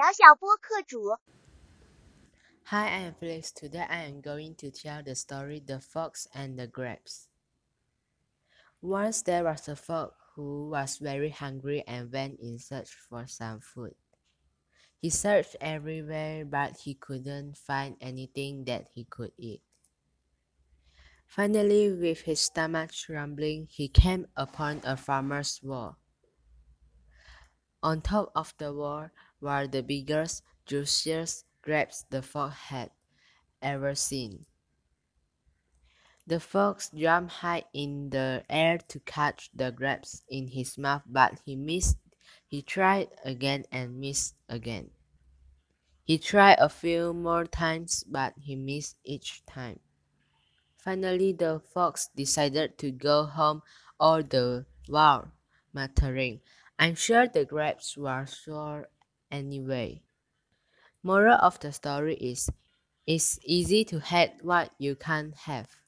小播客主。 Hi, I am Felix. Today I am going to tell the story The Fox and the Grapes. Once there was a fox who was very hungry and went in search for some food. He searched everywhere but he couldn't find anything that he could eat. Finally, with his stomach rumbling, he came upon a farmer's wall. On top of the wall were the biggest, juiciest grapes the fox had ever seen. The fox jumped high in the air to catch the grapes in his mouth, but he missed. He tried again and missed again. He tried a few more times, but he missed each time. Finally, the fox decided to go home all the while muttering, I'm sure the grapes were sour anyway. Moral of the story is it's easy to hate what you can't have.